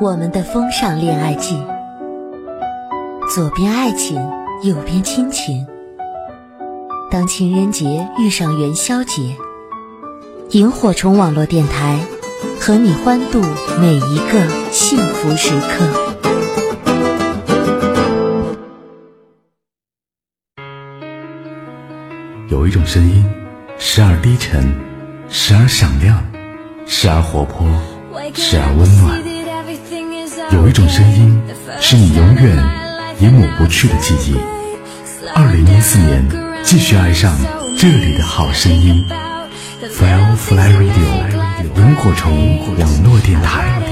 我们的风尚恋爱季，左边爱情，右边亲情。当情人节遇上元宵节，萤火虫网络电台和你欢度每一个幸福时刻。有一种声音，时而低沉，时而响亮，时而活泼，时而温暖。有一种声音，是你永远也抹不去的记忆。二零一四年，继续爱上这里的好声音，Firefly Radio，萤火虫网络电台。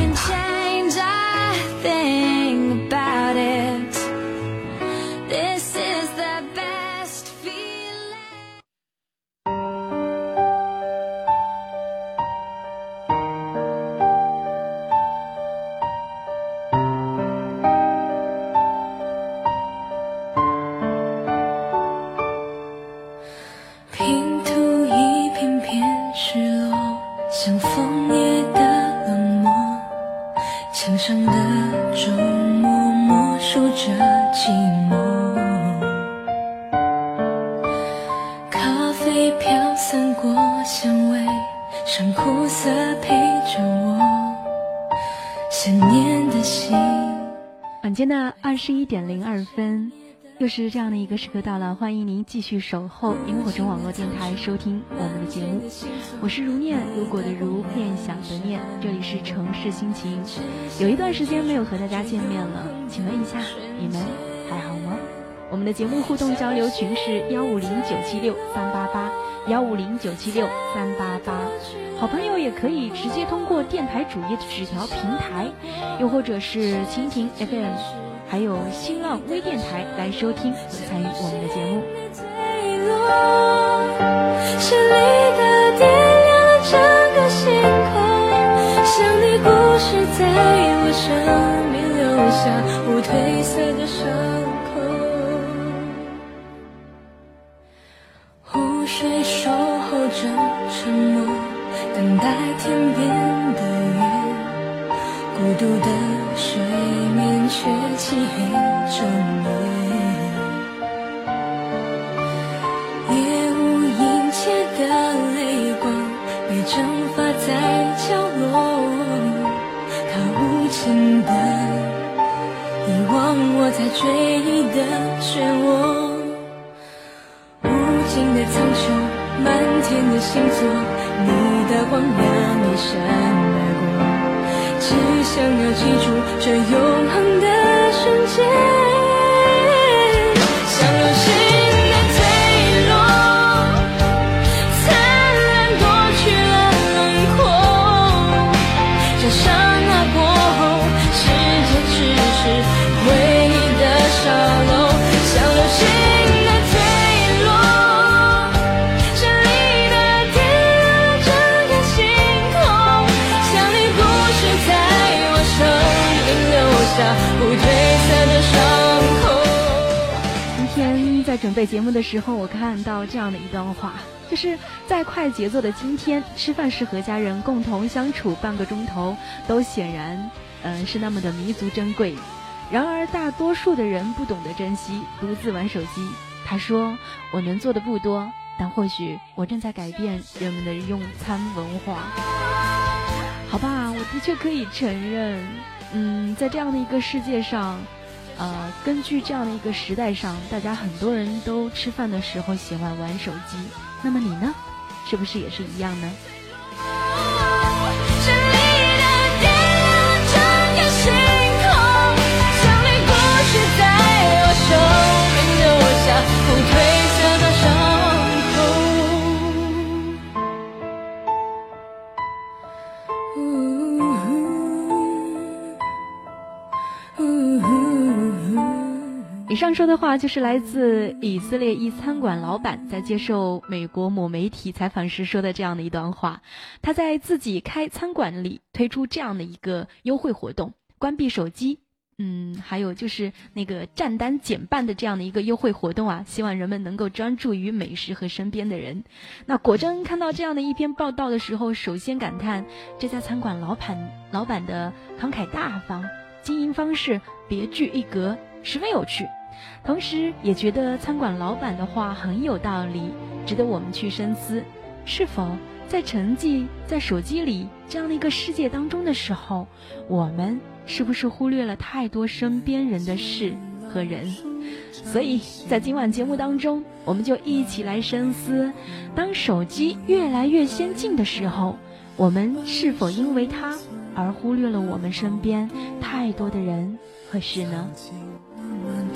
像苦涩陪着我。想念的心。晚间的二十一点零二分，又是这样的一个时刻到了，欢迎您继续守候萤火虫网络电台收听我们的节目，我是如念，如果的如，念想的念，这里是城市心情。有一段时间没有和大家见面了，请问一下，你们还好吗？我们的节目互动交流群是幺五零九七六三八八幺五零九七六三八八，好朋友也可以直接通过电台主页的纸条平台，又或者是蜻蜓 FM，还有新浪微电台来收听和参与我们的节目。坠落，绚丽的点亮了整个星空，像你故事在我生命留下不褪色的伤着沉默，等待天边的月。孤独的水面却漆黑整夜。夜无阴切的泪光被蒸发在角落，它无情的遗忘我在追忆的漩涡。无尽的苍穹，满天的星座，你的光亮一闪而过，只想要记住这永恒的瞬间。准备节目的时候，我看到这样的一段话，就是在快节奏的今天，吃饭时和家人共同相处半个钟头，都显然，嗯、是那么的弥足珍贵。然而，大多数的人不懂得珍惜，独自玩手机。他说：“我能做的不多，但或许我正在改变人们的用餐文化。”好吧，我的确可以承认，嗯，在这样的一个世界上，呃，根据这样的一个时代上，大家很多人都吃饭的时候喜欢玩手机。那么你呢？是不是也是一样呢？以上说的话就是来自以色列一餐馆老板在接受美国某媒体采访时说的这样的一段话。他在自己开餐馆里推出这样的一个优惠活动，关闭手机。嗯，还有就是那个账单减半的这样的一个优惠活动啊，希望人们能够专注于美食和身边的人。那果真看到这样的一篇报道的时候，首先感叹这家餐馆老板老板的慷慨大方，经营方式别具一格，十分有趣。同时也觉得餐馆老板的话很有道理，值得我们去深思，是否在沉寂在手机里这样的一个世界当中的时候，我们。是不是忽略了太多身边人的事和人？所以在今晚节目当中，我们就一起来深思：当手机越来越先进的时候，我们是否因为它而忽略了我们身边太多的人和事呢？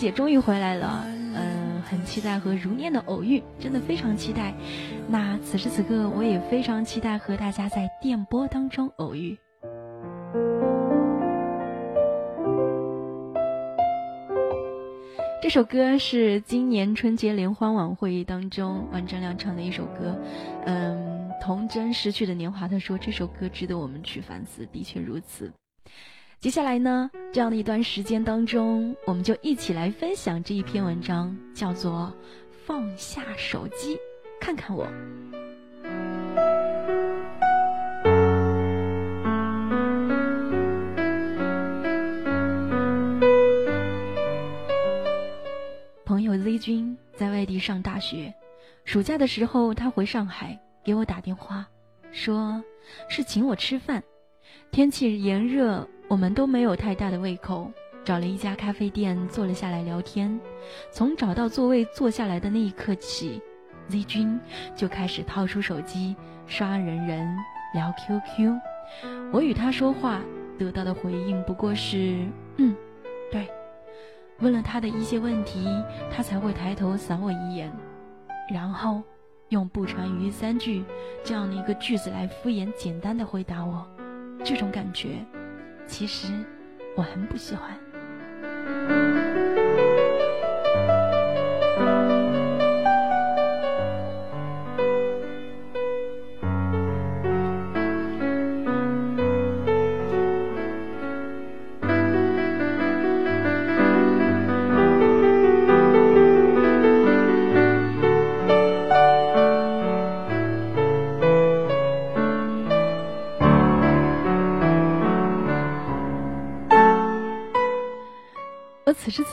姐终于回来了，嗯，很期待和如念的偶遇，真的非常期待。那此时此刻，我也非常期待和大家在电波当中偶遇。这首歌是今年春节联欢晚会当中万正亮唱的一首歌，嗯，童真失去的年华。他说这首歌值得我们去反思，的确如此。接下来呢，这样的一段时间当中，我们就一起来分享这一篇文章，叫做《放下手机，看看我》。朋友 Z 君在外地上大学，暑假的时候他回上海给我打电话，说是请我吃饭，天气炎热。我们都没有太大的胃口，找了一家咖啡店坐了下来聊天。从找到座位坐下来的那一刻起，Z 君就开始掏出手机刷人人聊 QQ。我与他说话得到的回应不过是“嗯，对”。问了他的一些问题，他才会抬头扫我一眼，然后用“不传于三句”这样的一个句子来敷衍简单的回答我。这种感觉。其实我很不喜欢。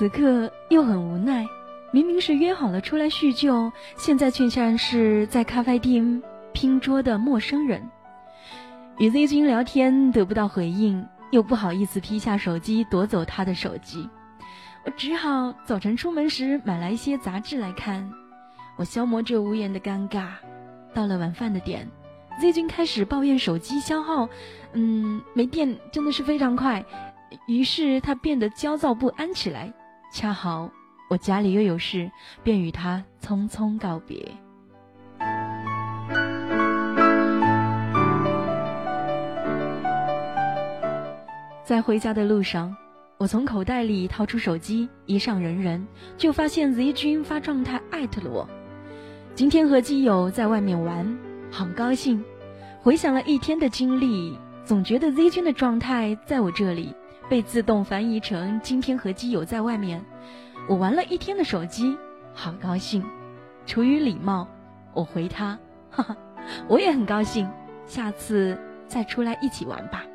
此刻又很无奈，明明是约好了出来叙旧，现在却像是在咖啡厅拼桌的陌生人。与 Z 君聊天得不到回应，又不好意思劈下手机夺走他的手机，我只好早晨出门时买来一些杂志来看，我消磨着无言的尴尬。到了晚饭的点，Z 君开始抱怨手机消耗，嗯，没电真的是非常快。于是他变得焦躁不安起来，恰好我家里又有事，便与他匆匆告别。在回家的路上，我从口袋里掏出手机，一上人人，就发现 Z 君发状态艾特了我。今天和基友在外面玩，好高兴。回想了一天的经历，总觉得 Z 君的状态在我这里。被自动翻译成今天和基友在外面，我玩了一天的手机，好高兴。出于礼貌，我回他，哈哈，我也很高兴，下次再出来一起玩吧。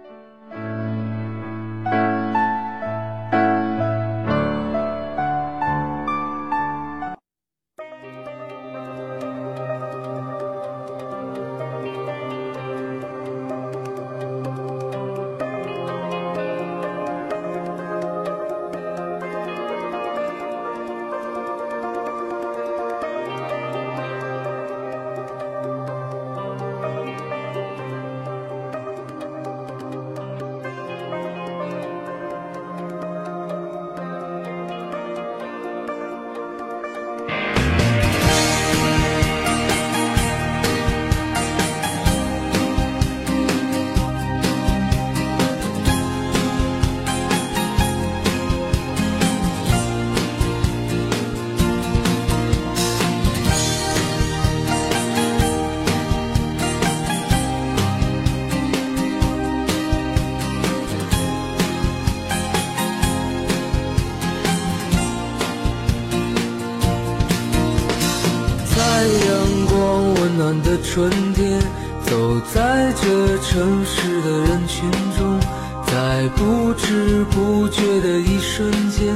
的人群中，在不知不觉的一瞬间，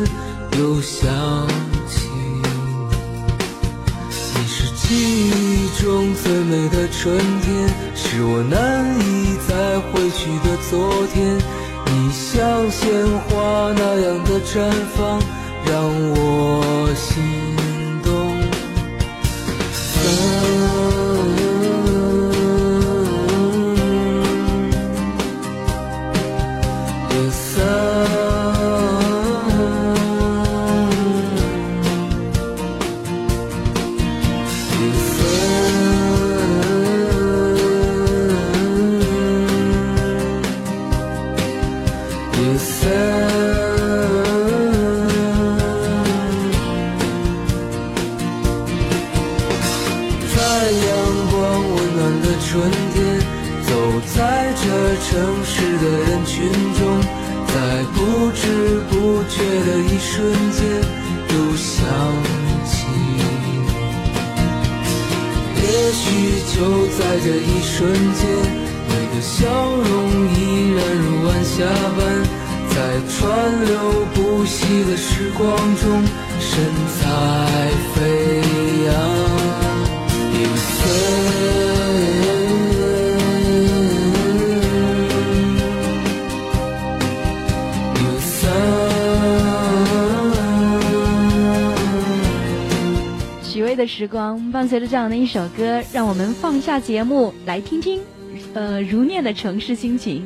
又想起。你是记忆中最美的春天，是我难以再回去的昨天。你像鲜花那样的绽放，让我心。这一瞬间，你的笑容依然如晚霞般，在川流不息的时光中深藏。时光伴随着这样的一首歌，让我们放下节目来听听，呃，如念的城市心情。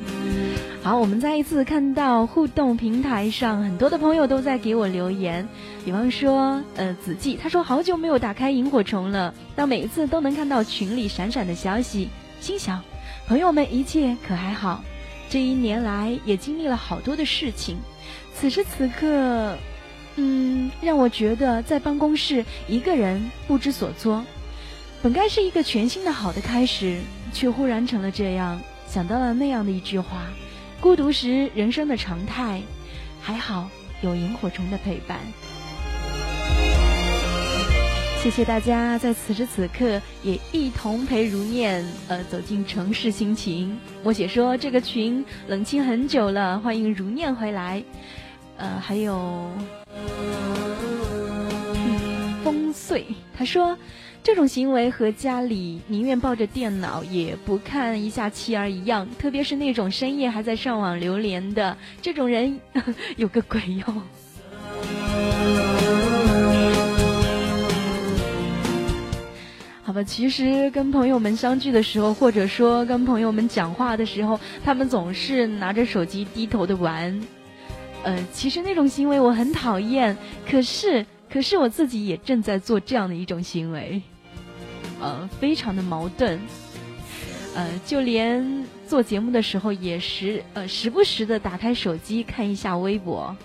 好，我们再一次看到互动平台上很多的朋友都在给我留言，比方说，呃，子季他说好久没有打开萤火虫了，但每一次都能看到群里闪闪的消息，心想朋友们一切可还好？这一年来也经历了好多的事情，此时此刻嗯，让我觉得在办公室一个人不知所措。本该是一个全新的好的开始，却忽然成了这样。想到了那样的一句话：孤独时人生的常态，还好有萤火虫的陪伴。谢谢大家在此时此刻也一同陪如念呃走进城市心情。我写说这个群冷清很久了，欢迎如念回来。呃，还有风碎，他说。这种行为和家里宁愿抱着电脑也不看一下妻儿一样，特别是那种深夜还在上网留连的这种人，有个鬼用。好吧，其实跟朋友们相聚的时候，或者说跟朋友们讲话的时候，他们总是拿着手机低头的玩。呃，其实那种行为我很讨厌，可是。可是我自己也正在做这样的一种行为，呃，非常的矛盾，呃，就连做节目的时候也时呃时不时的打开手机看一下微博。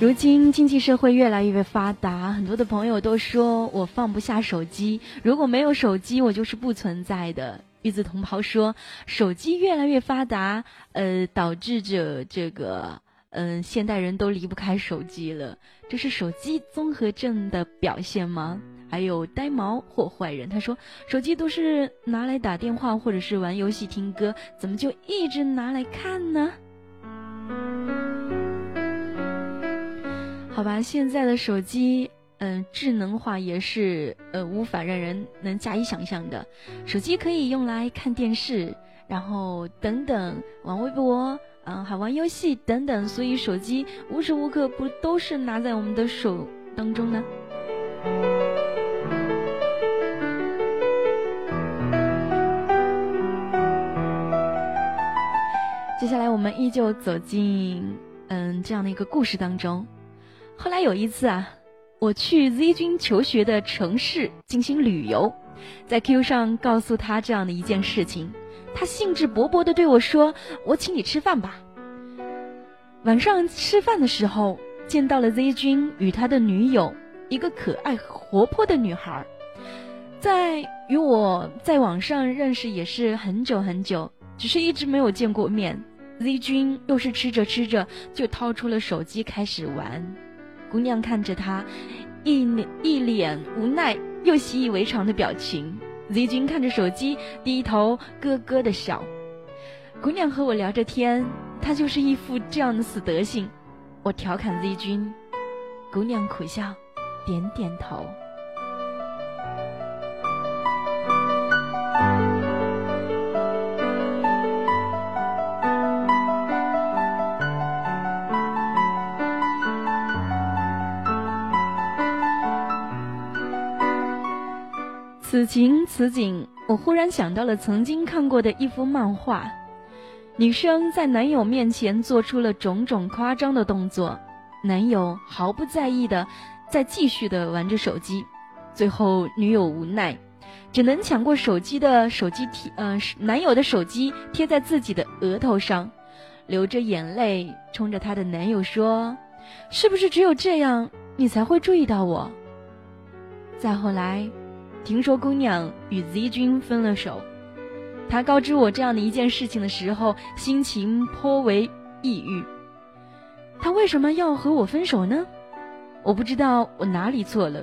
如今经济社会越来越发达，很多的朋友都说我放不下手机。如果没有手机，我就是不存在的。玉子同袍说，手机越来越发达，呃，导致着这个，嗯，现代人都离不开手机了。这是手机综合症的表现吗？还有呆毛或坏人，他说手机都是拿来打电话或者是玩游戏、听歌，怎么就一直拿来看呢？好吧，现在的手机，嗯，智能化也是呃无法让人能加以想象的。手机可以用来看电视，然后等等玩微博，嗯，还玩游戏等等。所以手机无时无刻不都是拿在我们的手当中呢。接下来我们依旧走进嗯这样的一个故事当中。后来有一次啊，我去 Z 君求学的城市进行旅游，在 QQ 上告诉他这样的一件事情，他兴致勃勃地对我说：“我请你吃饭吧。”晚上吃饭的时候，见到了 Z 君与他的女友，一个可爱活泼的女孩，在与我在网上认识也是很久很久，只是一直没有见过面。Z 君又是吃着吃着就掏出了手机开始玩。姑娘看着他，一脸一脸无奈又习以为常的表情。Z 君看着手机，低头咯咯的笑。姑娘和我聊着天，他就是一副这样的死德性。我调侃 Z 君，姑娘苦笑，点点头。此情此景，我忽然想到了曾经看过的一幅漫画：女生在男友面前做出了种种夸张的动作，男友毫不在意的在继续的玩着手机，最后女友无奈，只能抢过手机的手机贴，呃，男友的手机贴在自己的额头上，流着眼泪冲着她的男友说：“是不是只有这样，你才会注意到我？”再后来。听说姑娘与 Z 君分了手，他告知我这样的一件事情的时候，心情颇为抑郁。他为什么要和我分手呢？我不知道我哪里错了。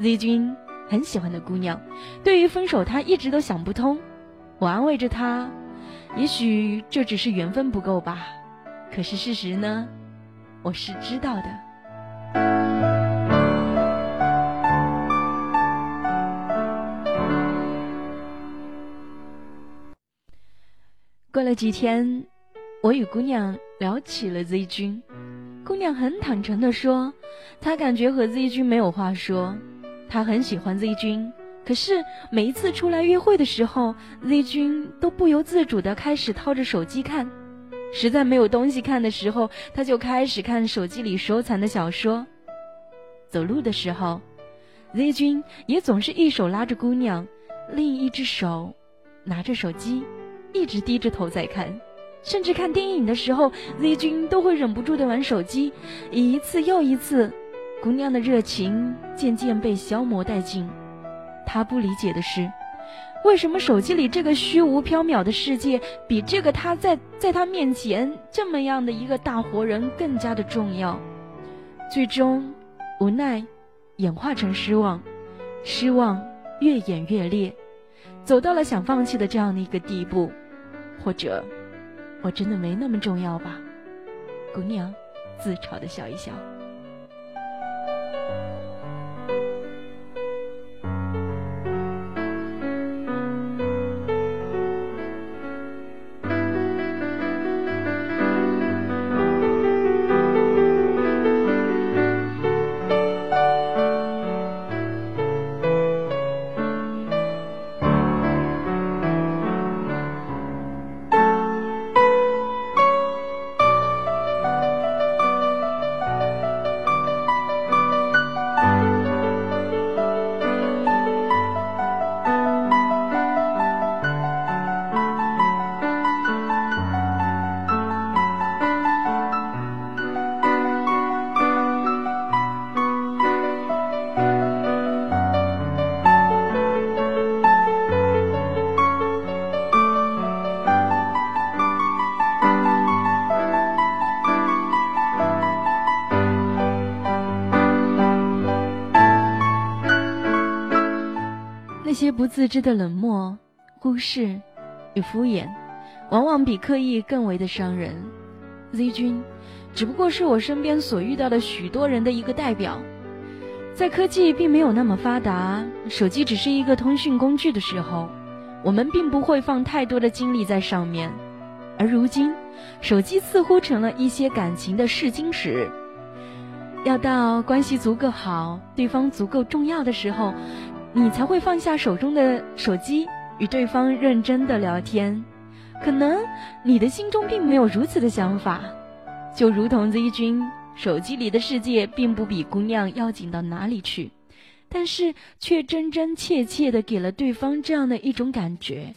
Z 君很喜欢的姑娘，对于分手他一直都想不通。我安慰着他，也许这只是缘分不够吧。可是事实呢？我是知道的。过了几天，我与姑娘聊起了 Z 君。姑娘很坦诚地说，她感觉和 Z 君没有话说，她很喜欢 Z 君，可是每一次出来约会的时候，Z 君都不由自主的开始掏着手机看。实在没有东西看的时候，他就开始看手机里收藏的小说。走路的时候，Z 君也总是一手拉着姑娘，另一只手拿着手机，一直低着头在看。甚至看电影的时候，Z 君都会忍不住的玩手机，一次又一次。姑娘的热情渐渐被消磨殆尽。他不理解的是，为什么手机里这个虚无缥缈的世界，比这个他在在他面前这么样的一个大活人更加的重要？最终，无奈演化成失望，失望越演越烈，走到了想放弃的这样的一个地步。或者，我真的没那么重要吧？姑娘自嘲的笑一笑。自知的冷漠、忽视与敷衍，往往比刻意更为的伤人。Z 君，只不过是我身边所遇到的许多人的一个代表。在科技并没有那么发达，手机只是一个通讯工具的时候，我们并不会放太多的精力在上面。而如今，手机似乎成了一些感情的试金石。要到关系足够好、对方足够重要的时候。你才会放下手中的手机，与对方认真的聊天。可能你的心中并没有如此的想法，就如同 Z 君手机里的世界并不比姑娘要紧到哪里去，但是却真真切切的给了对方这样的一种感觉。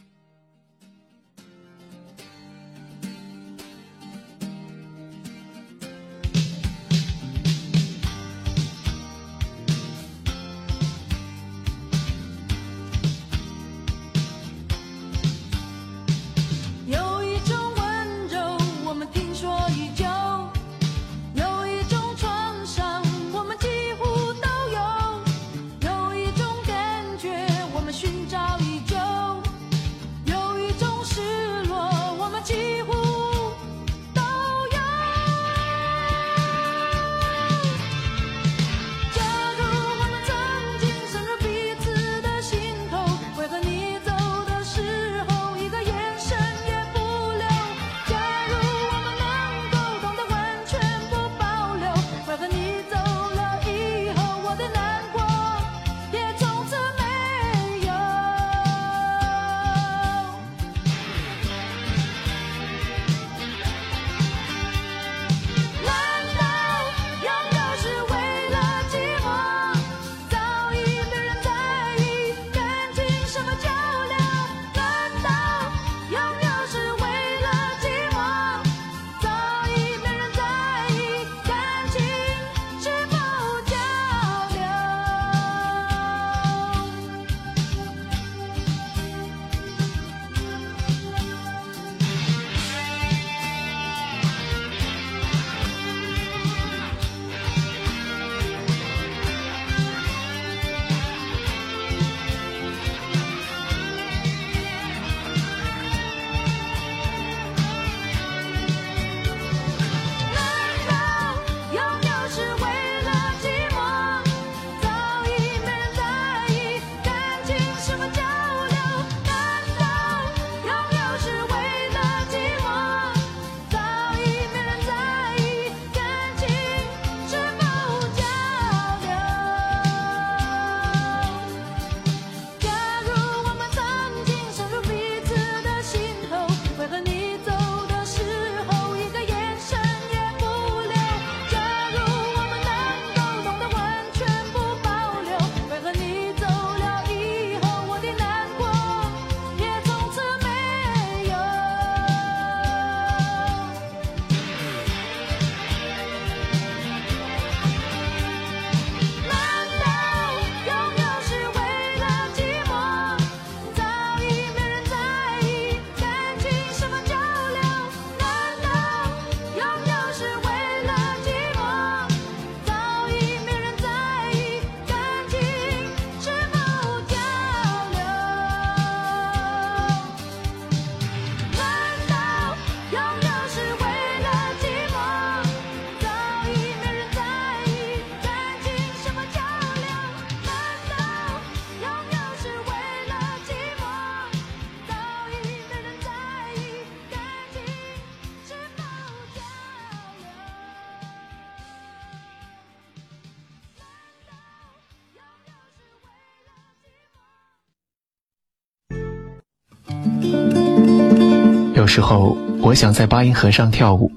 时候，我想在八音盒上跳舞。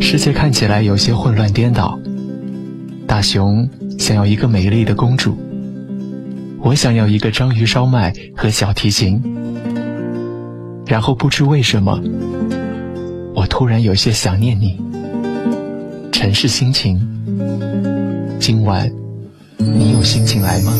世界看起来有些混乱颠倒。大熊想要一个美丽的公主，我想要一个章鱼烧麦和小提琴。然后不知为什么，我突然有些想念你。城市心情，今晚你有心情来吗？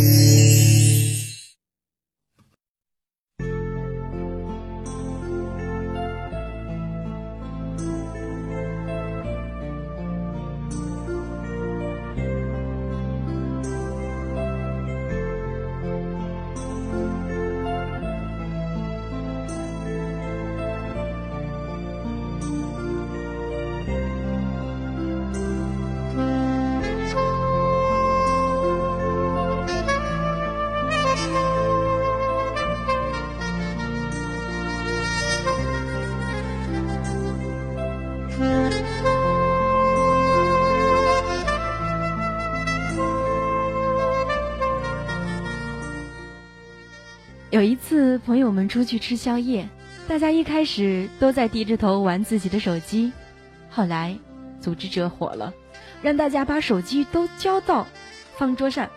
去吃宵夜，大家一开始都在低着头玩自己的手机，后来，组织者火了，让大家把手机都交到方桌上，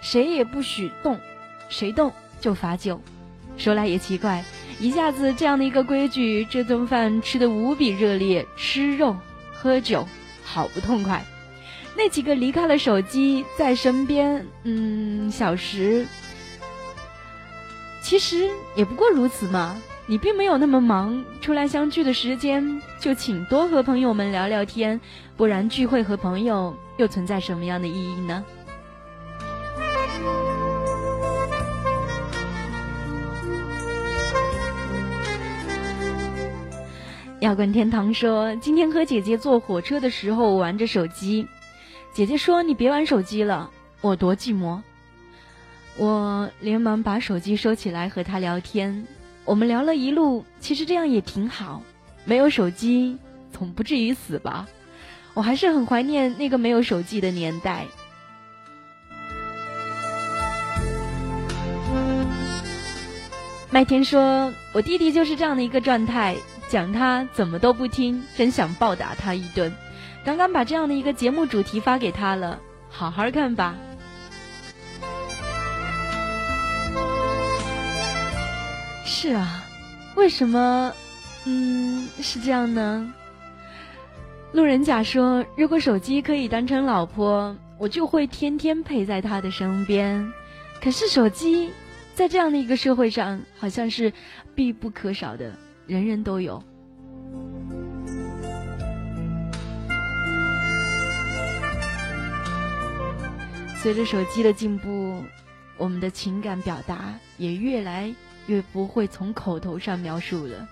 谁也不许动，谁动就罚酒。说来也奇怪，一下子这样的一个规矩，这顿饭吃的无比热烈，吃肉喝酒，好不痛快。那几个离开了手机在身边，嗯，小时。其实也不过如此嘛，你并没有那么忙，出来相聚的时间就请多和朋友们聊聊天，不然聚会和朋友又存在什么样的意义呢？摇滚天堂说，今天和姐姐坐火车的时候玩着手机，姐姐说你别玩手机了，我多寂寞。我连忙把手机收起来和他聊天，我们聊了一路，其实这样也挺好，没有手机总不至于死吧？我还是很怀念那个没有手机的年代。麦田说：“我弟弟就是这样的一个状态，讲他怎么都不听，真想暴打他一顿。刚刚把这样的一个节目主题发给他了，好好看吧。”是啊，为什么？嗯，是这样呢。路人甲说：“如果手机可以当成老婆，我就会天天陪在他的身边。可是手机在这样的一个社会上，好像是必不可少的，人人都有。随着手机的进步，我们的情感表达也越来。”越不会从口头上描述了。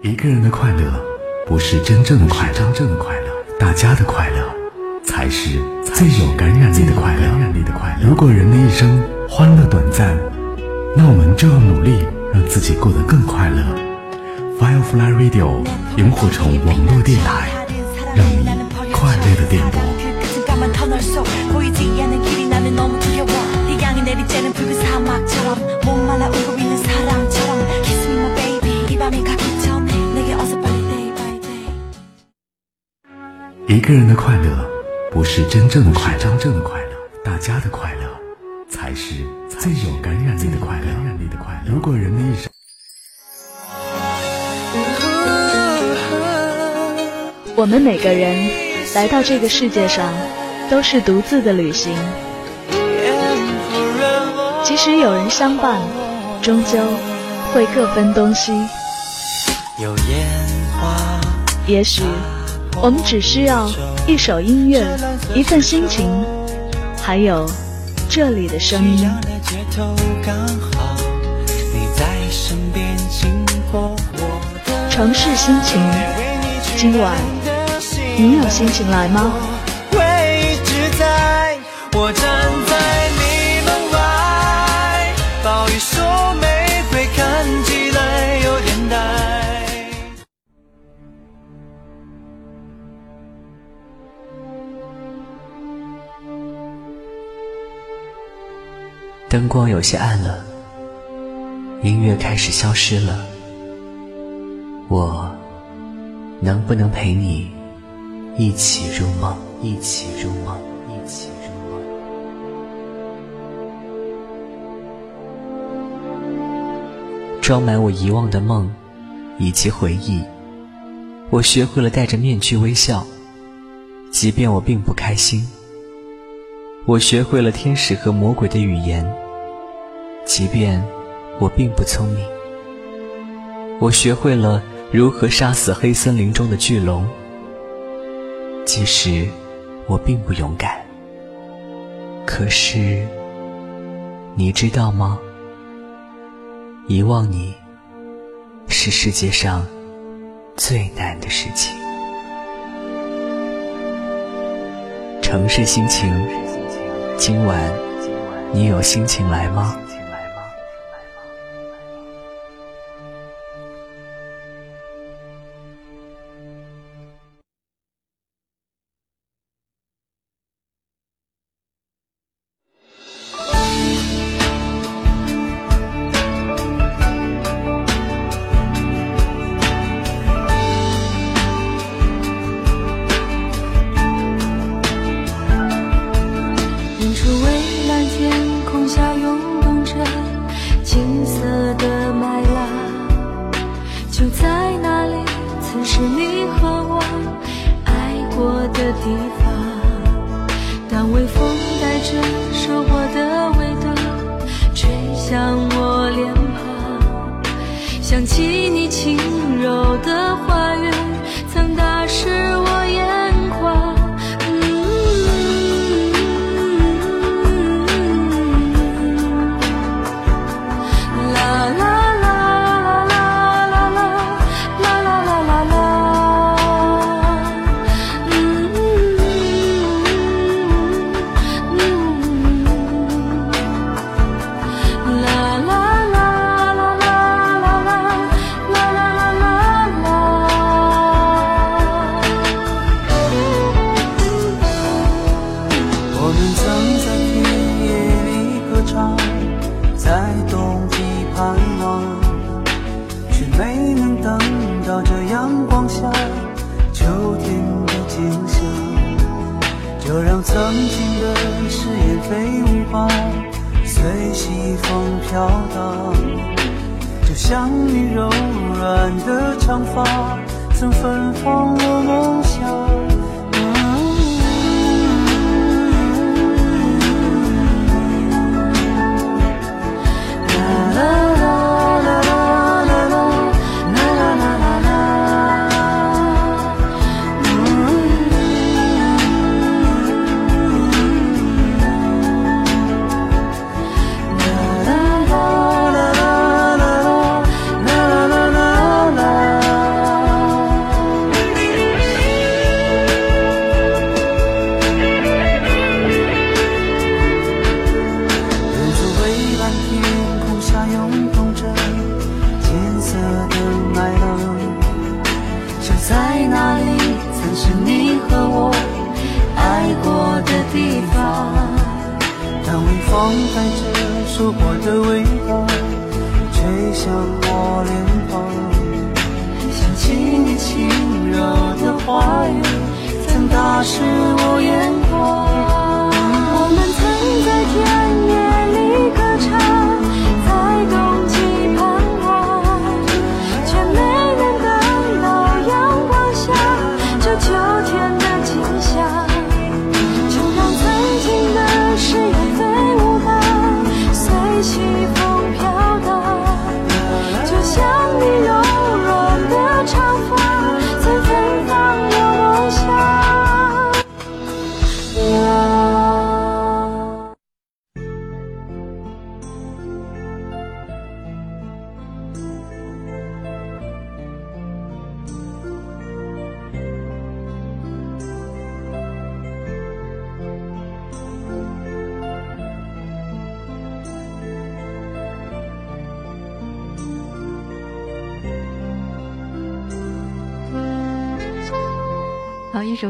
一个人的快乐不是真正的快乐，真正的快乐，大家的快乐才是最有感染力的快乐。如果人的一生欢乐短暂，那我们就要努力让自己过得更快乐。Firefly Radio 萤火虫网络电台，让你。快乐的电波。一个人的快乐不是真正的快乐，真正的快乐，大家的快乐才是最有感染力的快乐。如果人的一生，我们每个人。来到这个世界上，都是独自的旅行。即使有人相伴，终究会各分东西。也许我们只需要一首音乐，一份心情，还有这里的声音。城市心情，今晚。你有心情来吗？会一直在，我站在你门外，抱一束玫瑰，看起来有点呆。灯光有些暗了。音乐开始消失了，我能不能陪你一起入梦？一起入梦，一起入梦。装满我遗忘的梦以及回忆，我学会了戴着面具微笑，即便我并不开心。我学会了天使和魔鬼的语言，即便我并不聪明。我学会了如何杀死黑森林中的巨龙，其实我并不勇敢。可是，你知道吗？遗忘你，是世界上最难的事情。城市心情。今晚，你有心情来吗？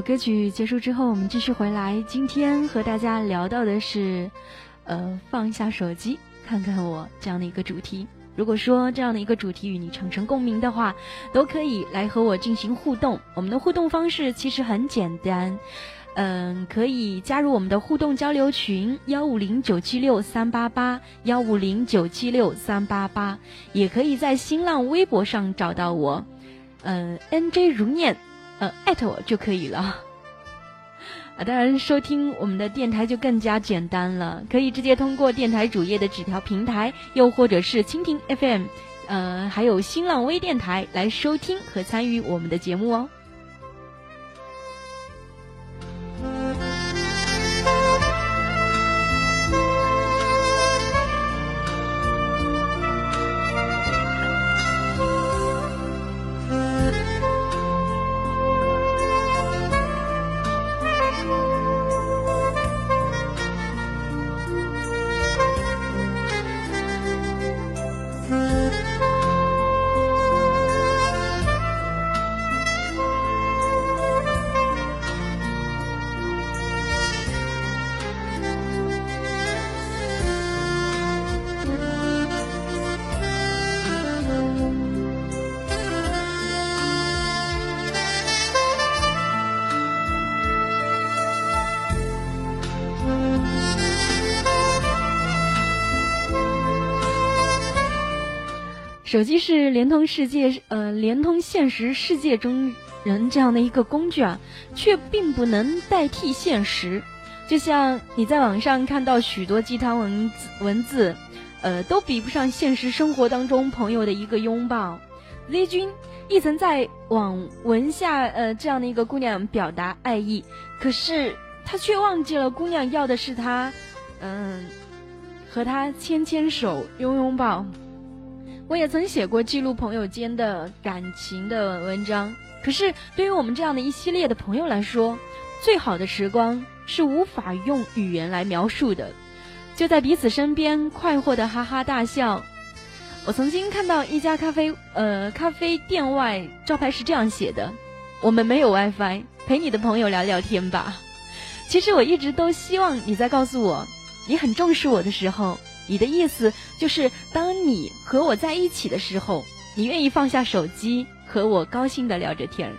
歌曲结束之后，我们继续回来。今天和大家聊到的是呃，放下手机，看看我这样的一个主题。如果说这样的一个主题与你产生共鸣的话，都可以来和我进行互动。我们的互动方式其实很简单，嗯，可以加入我们的互动交流群幺五零九七六三八八幺五零九七六三八八，也可以在新浪微博上找到我，嗯，N J 如念，呃，艾特我就可以了。啊，当然，收听我们的电台就更加简单了，可以直接通过电台主页的纸条平台，又或者是蜻蜓 FM，呃，还有新浪微电台来收听和参与我们的节目哦。手机是联通世界，呃，联通现实世界中人这样的一个工具啊，却并不能代替现实。就像你在网上看到许多鸡汤文文字，呃，都比不上现实生活当中朋友的一个拥抱。Z 君亦曾在网文下，呃，这样的一个姑娘表达爱意，可是他却忘记了姑娘要的是他，嗯，和他牵牵手、拥拥抱。我也曾写过记录朋友间的感情的文章，可是对于我们这样的一系列的朋友来说，最好的时光是无法用语言来描述的，就在彼此身边快活的哈哈大笑。我曾经看到一家咖啡，呃，咖啡店外招牌是这样写的：“我们没有 WiFi，陪你的朋友聊聊天吧。”其实我一直都希望你在告诉我你很重视我的时候。你的意思就是，当你和我在一起的时候，你愿意放下手机，和我高兴的聊着天儿。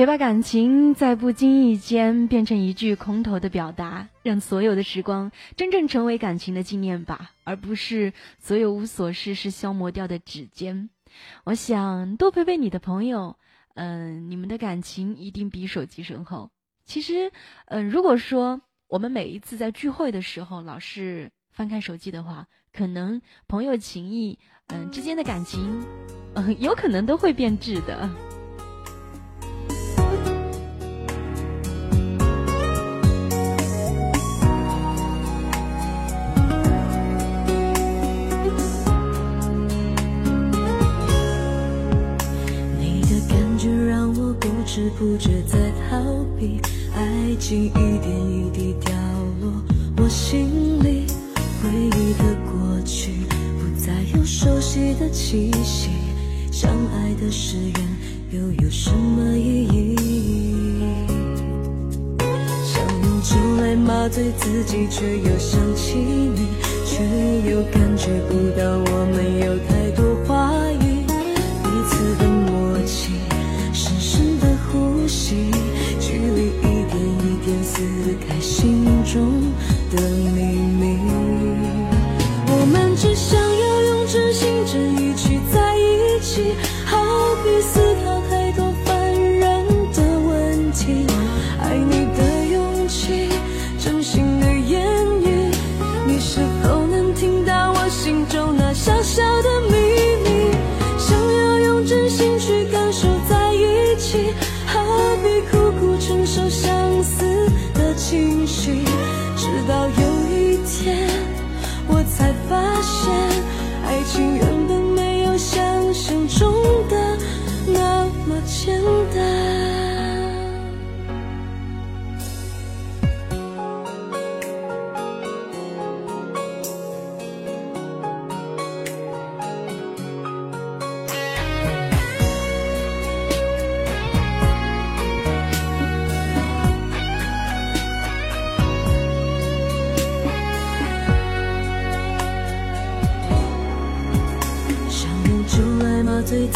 别把感情在不经意间变成一句空头的表达，让所有的时光真正成为感情的纪念吧，而不是所有无所事事消磨掉的指尖。我想多陪陪你的朋友，嗯，你们的感情一定比手机深厚。其实，嗯，如果说我们每一次在聚会的时候老是翻看手机的话，可能朋友情谊，嗯，之间的感情，嗯，有可能都会变质的。不知不觉在逃避，爱情一点一滴掉落。我心里回忆的过去，不再有熟悉的气息。相爱的誓言又有什么意义？想用酒来麻醉自己，却又想起你，却又感觉不到我们有太多话息，距离一点一点撕开心中的秘密。我们只想要用真心真意去在一起，好比撕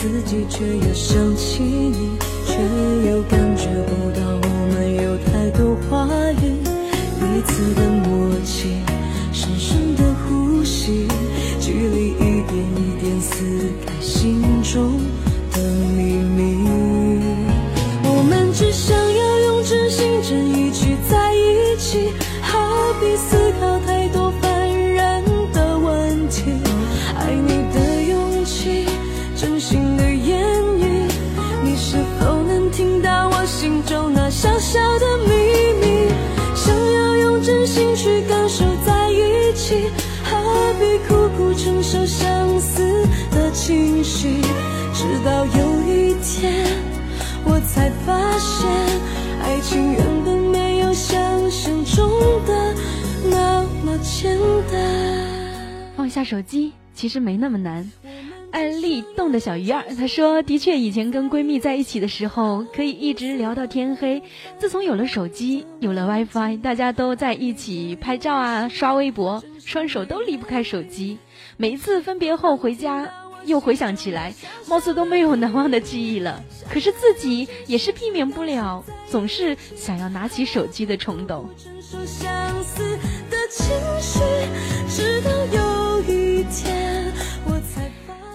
自己，却又想起你，却又感觉不到我们有太多话语，彼此的默契，深深的呼吸，距离一点一点撕开心中。下手机其实没那么难。安利冻的小鱼儿，她说：“的确，以前跟闺蜜在一起的时候，可以一直聊到天黑。自从有了手机，有了 WiFi，大家都在一起拍照啊，刷微博，双手都离不开手机。每一次分别后回家。”又回想起来，貌似都没有难忘的记忆了。可是自己也是避免不了，总是想要拿起手机的冲动。其实直到有一天我才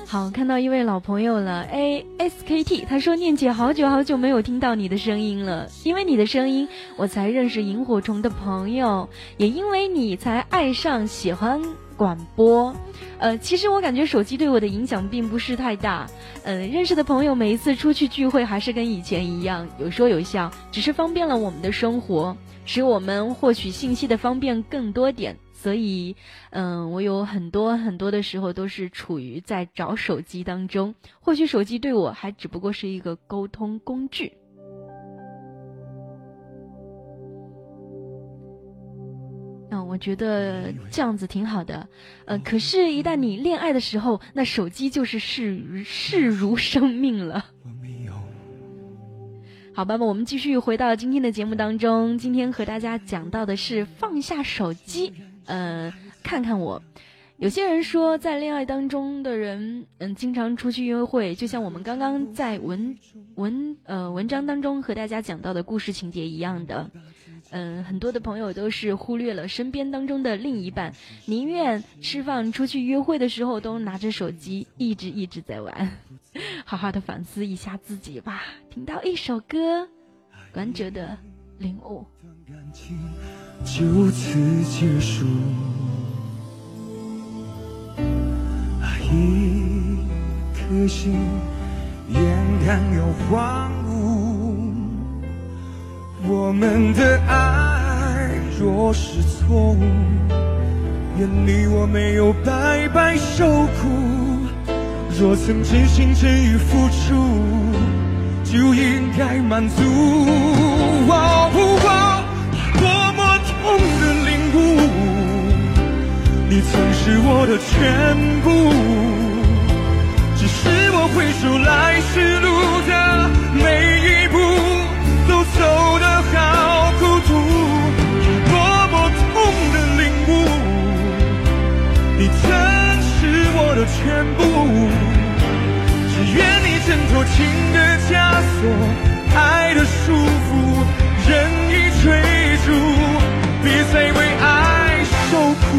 好，看到一位老朋友了，A S K T，他说：“念姐，好久好久没有听到你的声音了，因为你的声音，我才认识萤火虫的朋友，也因为你才爱上喜欢广播。呃，其实我感觉手机对我的影响并不是太大。呃，认识的朋友每一次出去聚会还是跟以前一样，有说有笑，只是方便了我们的生活，使我们获取信息的方便更多点。”所以，嗯，我有很多很多的时候都是处于在找手机当中。或许手机对我还只不过是一个沟通工具。嗯，我觉得这样子挺好的。呃，可是，一旦你恋爱的时候，那手机就是视视如生命了。好吧，我们继续回到今天的节目当中。今天和大家讲到的是放下手机。呃，看看我，有些人说，在恋爱当中的人，嗯，经常出去约会，就像我们刚刚在文文呃文章当中和大家讲到的故事情节一样的，嗯，很多的朋友都是忽略了身边当中的另一半，宁愿吃饭出去约会的时候都拿着手机一直一直在玩，好好的反思一下自己吧。听到一首歌，关喆的领悟。就此结束，一颗心眼看要荒芜。我们的爱若是错误，愿你我没有白白受苦。若曾真心真意付出，就应该满足。多么痛的领悟！你曾是我的全部。只是我回首来时路的全部，只愿你挣脱情的枷锁，爱的束缚，任意追逐，别再为爱受苦。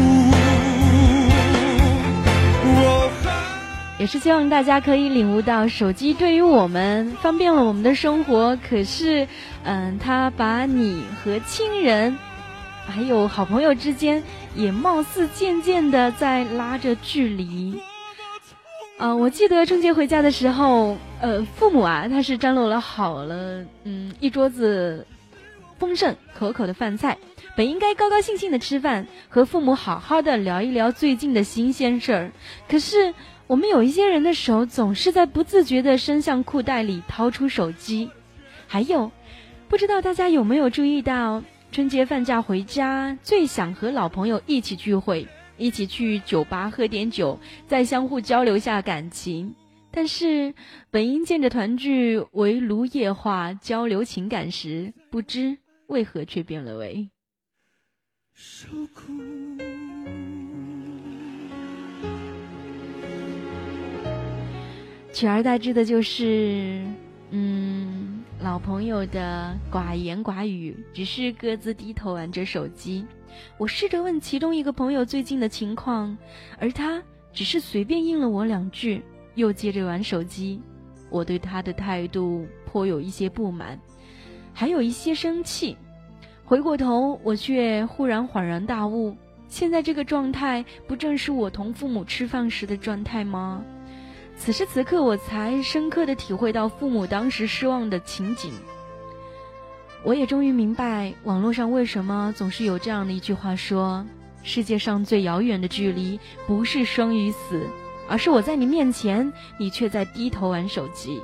也是希望大家可以领悟到，手机对于我们方便了我们的生活，可是，嗯，它把你和亲人，还有好朋友之间，也貌似渐渐的在拉着距离。啊，我记得春节回家的时候，呃，父母啊，他是张罗了好了，嗯，一桌子丰盛可口的饭菜，本应该高高兴兴的吃饭，和父母好好的聊一聊最近的新鲜事儿，可是。我们有一些人的手总是在不自觉的伸向裤袋里掏出手机，还有，不知道大家有没有注意到，春节放假回家最想和老朋友一起聚会，一起去酒吧喝点酒，再相互交流下感情。但是本应见着团聚围炉夜话交流情感时，不知为何却变了味。受苦。取而代之的就是，嗯，老朋友的寡言寡语，只是各自低头玩着手机。我试着问其中一个朋友最近的情况，而他只是随便应了我两句，又接着玩手机。我对他的态度颇有一些不满，还有一些生气。回过头，我却忽然恍然大悟：现在这个状态，不正是我同父母吃饭时的状态吗？此时此刻，我才深刻的体会到父母当时失望的情景。我也终于明白，网络上为什么总是有这样的一句话说：世界上最遥远的距离，不是生与死，而是我在你面前，你却在低头玩手机。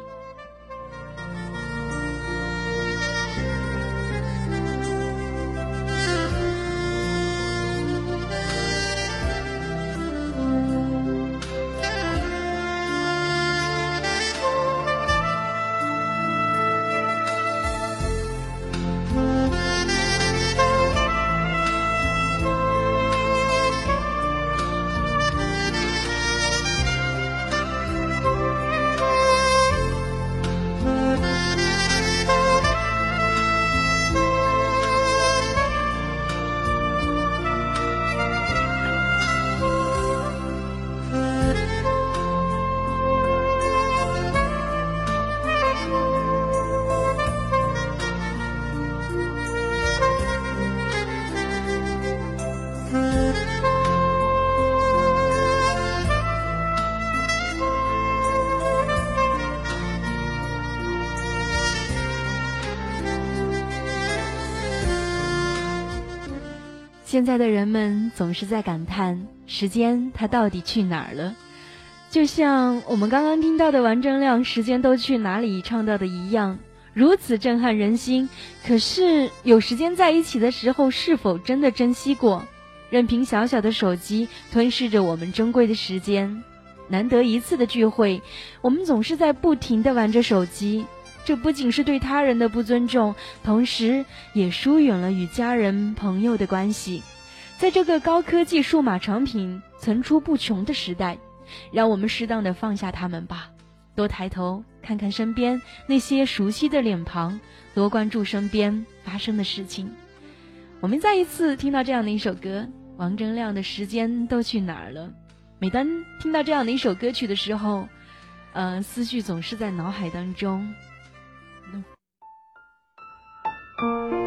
现在的人们总是在感叹时间它到底去哪儿了，就像我们刚刚听到的王铮亮《时间都去哪里》唱到的一样，如此震撼人心。可是有时间在一起的时候，是否真的珍惜过？任凭小小的手机吞噬着我们珍贵的时间，难得一次的聚会，我们总是在不停的玩着手机。这不仅是对他人的不尊重，同时也疏远了与家人朋友的关系。在这个高科技数码产品层出不穷的时代，让我们适当的放下他们吧，多抬头看看身边那些熟悉的脸庞，多关注身边发生的事情。我们再一次听到这样的一首歌，王铮亮的时间都去哪儿了？每当听到这样的一首歌曲的时候，呃，思绪总是在脑海当中。了好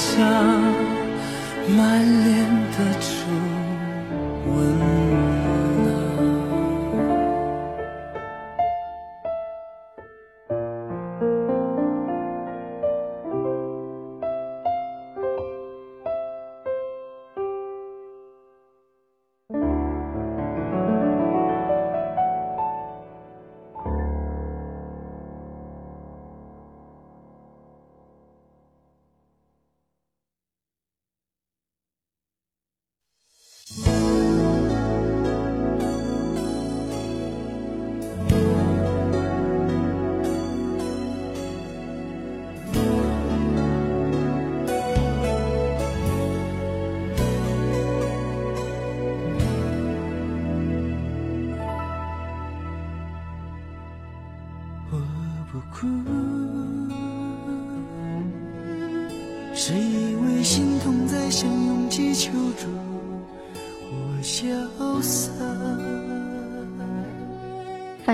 下满脸的皱纹。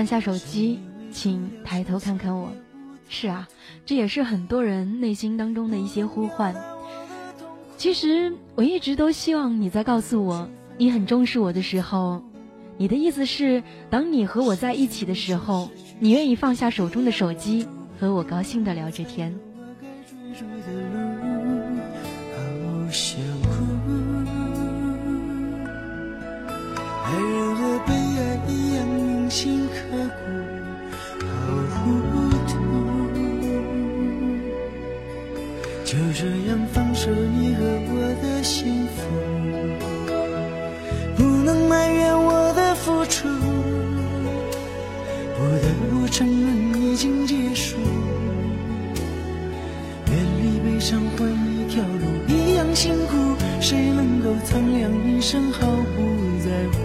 下手机，请抬头看看我。是啊，这也是很多人内心当中的一些呼唤。其实我一直都希望你在告诉我你很重视我的时候，你的意思是，当你和我在一起的时候，你愿意放下手中的手机，和我高兴的聊着天。能埋怨我的付出，不得不承认已经结束。远离悲伤换一条路，一样辛苦，谁能够苍凉一生毫不在乎？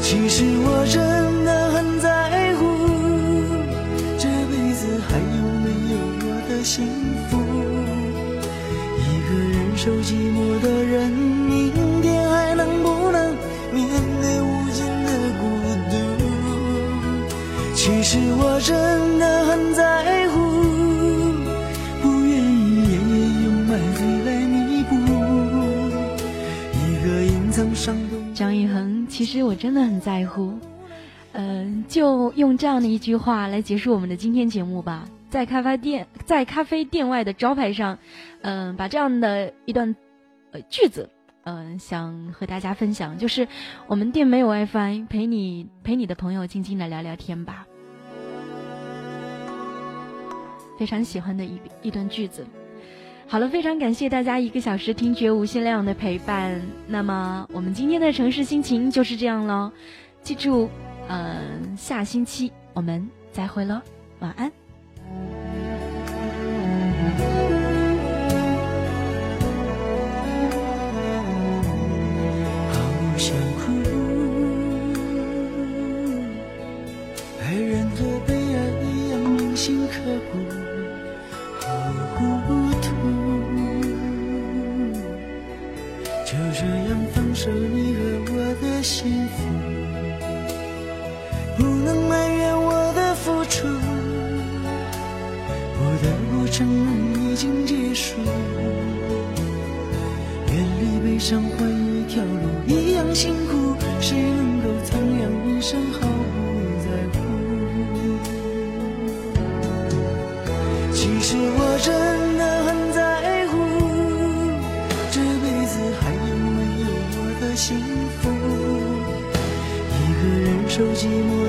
其实我真其实我真的很在乎。嗯，就用这样的一句话来结束我们的今天节目吧。在咖啡店，在咖啡店外的招牌上，嗯，把这样的一段呃句子，嗯，想和大家分享，就是我们店没有 WiFi，陪你陪你的朋友静静的聊聊天吧。非常喜欢的一一段句子。好了，非常感谢大家一个小时听觉无限量的陪伴。那么我们今天的城市心情就是这样喽。记住，嗯，下星期我们再会喽，晚安。幸福，不能埋怨我的付出，不得不承认已经结束。远离悲伤换一条路，一样辛苦，谁能够苍凉一生受寂寞